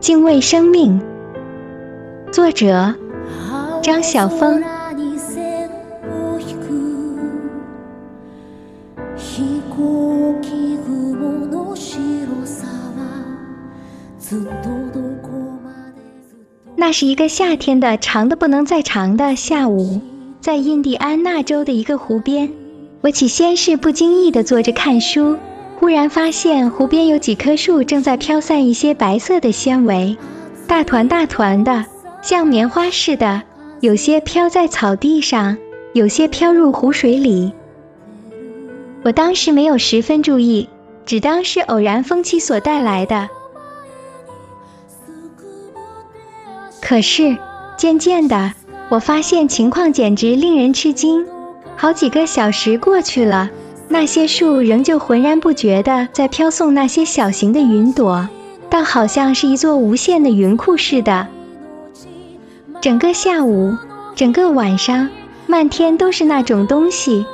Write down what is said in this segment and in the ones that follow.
敬畏生命。作者：张晓峰。那是一个夏天的长的不能再长的下午，在印第安纳州的一个湖边，我起先是不经意地坐着看书，忽然发现湖边有几棵树正在飘散一些白色的纤维，大团大团的，像棉花似的，有些飘在草地上，有些飘入湖水里。我当时没有十分注意，只当是偶然风气所带来的。可是渐渐的，我发现情况简直令人吃惊。好几个小时过去了，那些树仍旧浑然不觉地在飘送那些小型的云朵，倒好像是一座无限的云库似的。整个下午，整个晚上，漫天都是那种东西。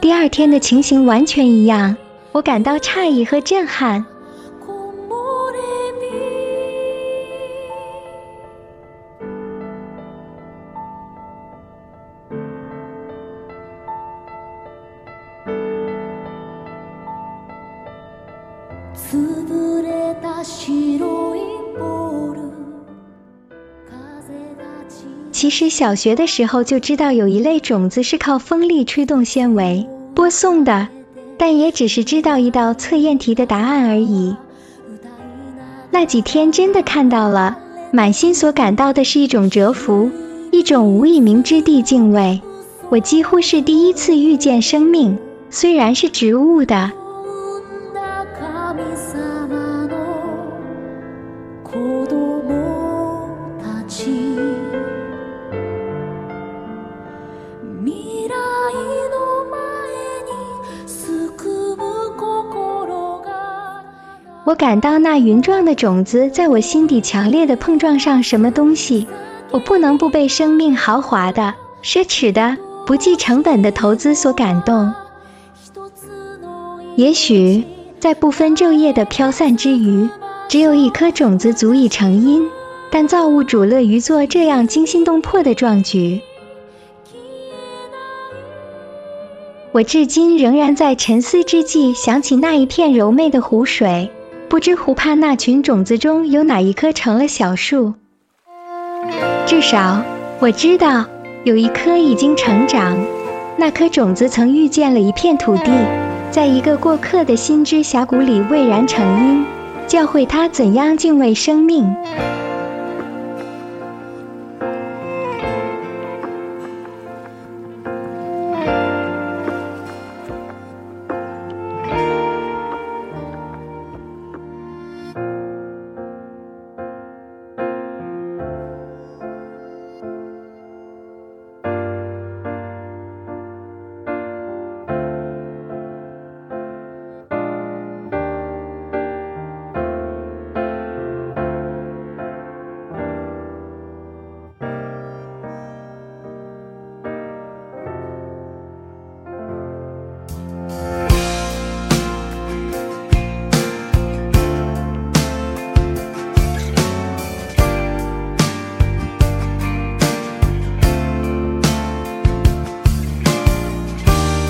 第二天的情形完全一样，我感到诧异和震撼。其实小学的时候就知道有一类种子是靠风力吹动纤维播送的，但也只是知道一道测验题的答案而已。那几天真的看到了，满心所感到的是一种折服，一种无以名之地敬畏。我几乎是第一次遇见生命，虽然是植物的。我感到那云状的种子在我心底强烈的碰撞上什么东西，我不能不被生命豪华的、奢侈的、不计成本的投资所感动。也许在不分昼夜的飘散之余，只有一颗种子足以成因，但造物主乐于做这样惊心动魄的壮举。我至今仍然在沉思之际想起那一片柔媚的湖水。不知湖畔那群种子中有哪一棵成了小树？至少我知道有一棵已经成长。那颗种子曾遇见了一片土地，在一个过客的心之峡谷里蔚然成荫，教会他怎样敬畏生命。